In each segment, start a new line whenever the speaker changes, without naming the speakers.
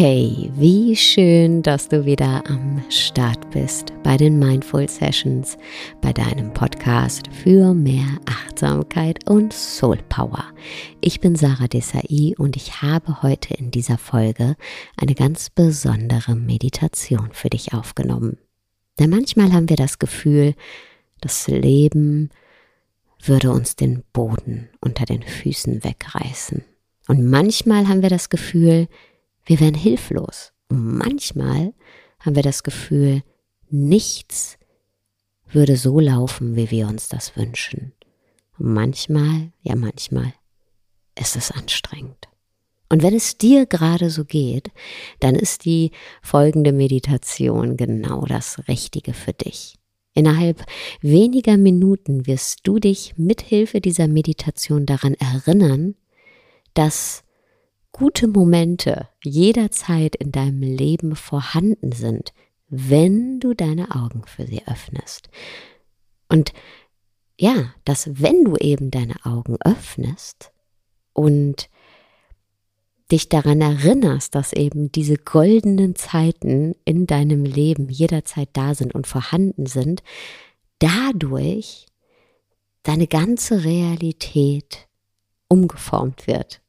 Hey, wie schön, dass du wieder am Start bist bei den Mindful Sessions, bei deinem Podcast für mehr Achtsamkeit und Soul Power. Ich bin Sarah Desai und ich habe heute in dieser Folge eine ganz besondere Meditation für dich aufgenommen. Denn manchmal haben wir das Gefühl, das Leben würde uns den Boden unter den Füßen wegreißen. Und manchmal haben wir das Gefühl, wir werden hilflos. Und manchmal haben wir das Gefühl, nichts würde so laufen, wie wir uns das wünschen. Und manchmal, ja manchmal, ist es anstrengend. Und wenn es dir gerade so geht, dann ist die folgende Meditation genau das Richtige für dich. Innerhalb weniger Minuten wirst du dich mithilfe dieser Meditation daran erinnern, dass gute Momente jederzeit in deinem Leben vorhanden sind, wenn du deine Augen für sie öffnest. Und ja, dass wenn du eben deine Augen öffnest und dich daran erinnerst, dass eben diese goldenen Zeiten in deinem Leben jederzeit da sind und vorhanden sind, dadurch deine ganze Realität umgeformt wird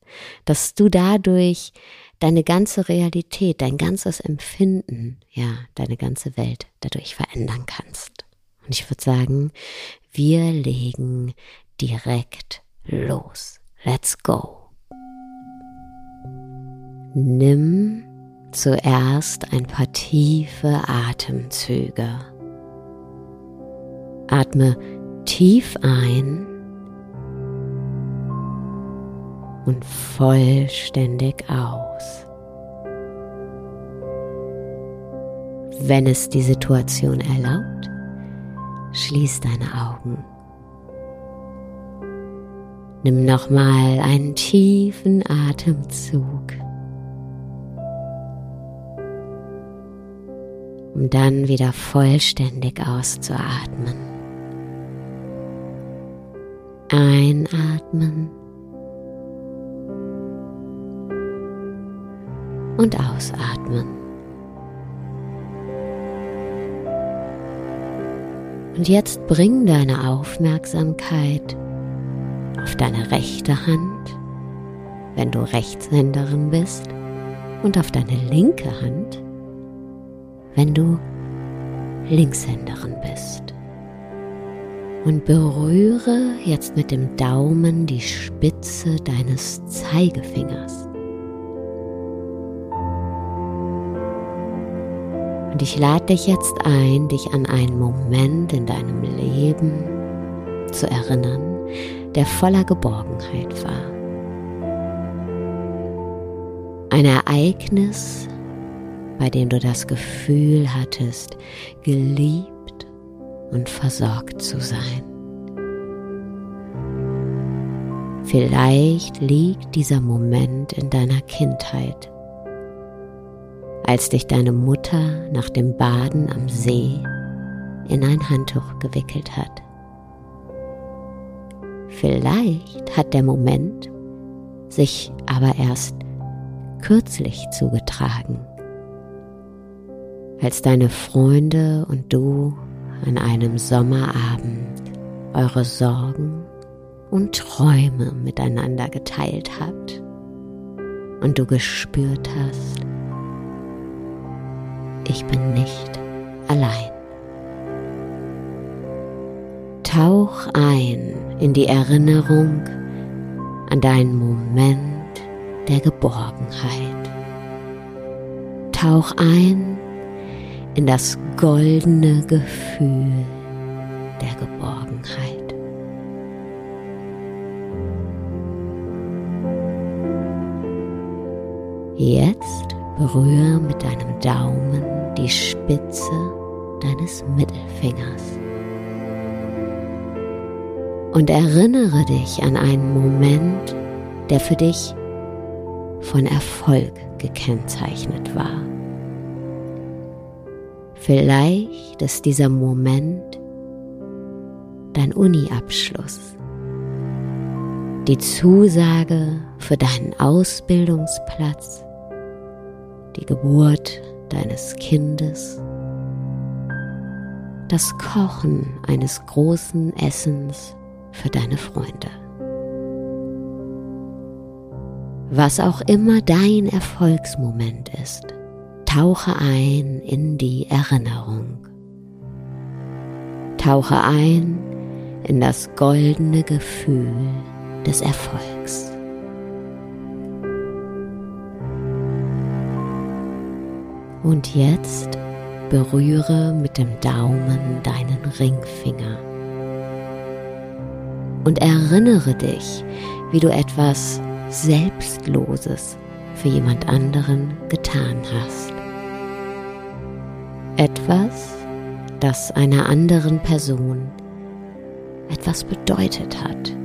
dass du dadurch deine ganze Realität, dein ganzes Empfinden, ja, deine ganze Welt dadurch verändern kannst. Und ich würde sagen, wir legen direkt los. Let's go. Nimm zuerst ein paar tiefe Atemzüge. Atme tief ein und vollständig aus. Wenn es die Situation erlaubt, schließ deine Augen. Nimm nochmal einen tiefen Atemzug, um dann wieder vollständig auszuatmen. Einatmen. Und ausatmen. Und jetzt bring deine Aufmerksamkeit auf deine rechte Hand, wenn du Rechtshänderin bist, und auf deine linke Hand, wenn du Linkshänderin bist. Und berühre jetzt mit dem Daumen die Spitze deines Zeigefingers. Und ich lade dich jetzt ein, dich an einen Moment in deinem Leben zu erinnern, der voller Geborgenheit war. Ein Ereignis, bei dem du das Gefühl hattest, geliebt und versorgt zu sein. Vielleicht liegt dieser Moment in deiner Kindheit als dich deine Mutter nach dem Baden am See in ein Handtuch gewickelt hat. Vielleicht hat der Moment sich aber erst kürzlich zugetragen, als deine Freunde und du an einem Sommerabend eure Sorgen und Träume miteinander geteilt habt und du gespürt hast, ich bin nicht allein. Tauch ein in die Erinnerung an deinen Moment der Geborgenheit. Tauch ein in das goldene Gefühl der Geborgenheit. Jetzt berühre mit deinem Daumen die Spitze deines Mittelfingers. Und erinnere dich an einen Moment, der für dich von Erfolg gekennzeichnet war. Vielleicht ist dieser Moment dein Uni-Abschluss, die Zusage für deinen Ausbildungsplatz die Geburt deines Kindes, das Kochen eines großen Essens für deine Freunde. Was auch immer dein Erfolgsmoment ist, tauche ein in die Erinnerung. Tauche ein in das goldene Gefühl des Erfolgs. Und jetzt berühre mit dem Daumen deinen Ringfinger. Und erinnere dich, wie du etwas Selbstloses für jemand anderen getan hast. Etwas, das einer anderen Person etwas bedeutet hat.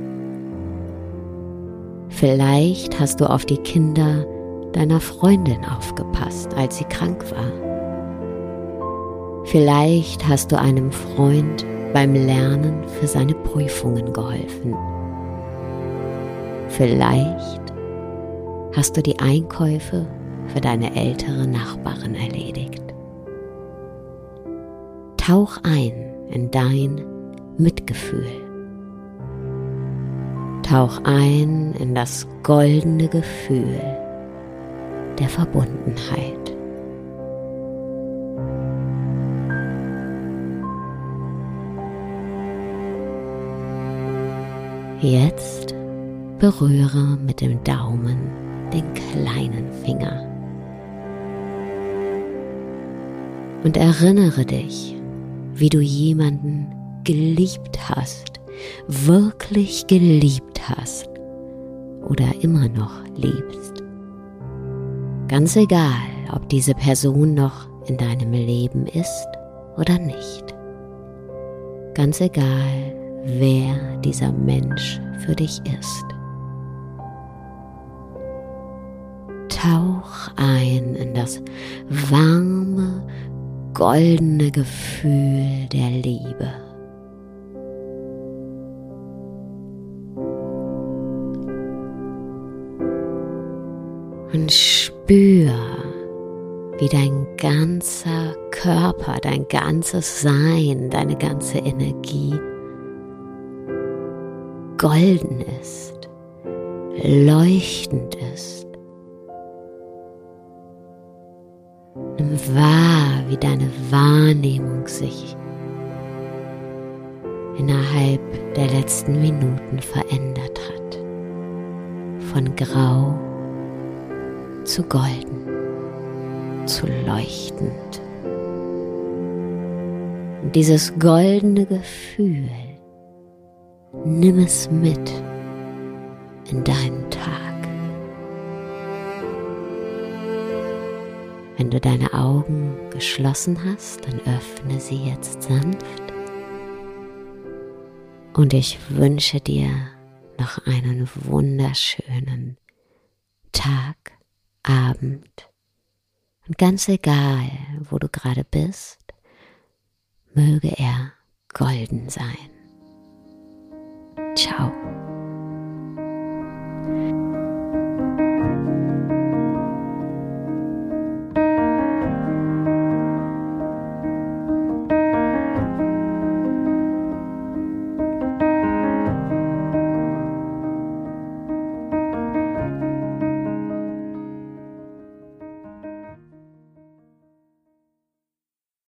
Vielleicht hast du auf die Kinder deiner Freundin aufgepasst, als sie krank war. Vielleicht hast du einem Freund beim Lernen für seine Prüfungen geholfen. Vielleicht hast du die Einkäufe für deine ältere Nachbarin erledigt. Tauch ein in dein Mitgefühl. Tauch ein in das goldene Gefühl der Verbundenheit. Jetzt berühre mit dem Daumen den kleinen Finger und erinnere dich, wie du jemanden geliebt hast, wirklich geliebt hast oder immer noch liebst. Ganz egal, ob diese Person noch in deinem Leben ist oder nicht. Ganz egal, wer dieser Mensch für dich ist. Tauch ein in das warme, goldene Gefühl der Liebe. Und wie dein ganzer Körper, dein ganzes Sein, deine ganze Energie golden ist, leuchtend ist. Nimm wahr, wie deine Wahrnehmung sich innerhalb der letzten Minuten verändert hat. Von grau zu golden, zu leuchtend. Und dieses goldene Gefühl Nimm es mit in deinen Tag. Wenn du deine Augen geschlossen hast, dann öffne sie jetzt sanft. Und ich wünsche dir noch einen wunderschönen Tag, Abend. Und ganz egal, wo du gerade bist, möge er golden sein.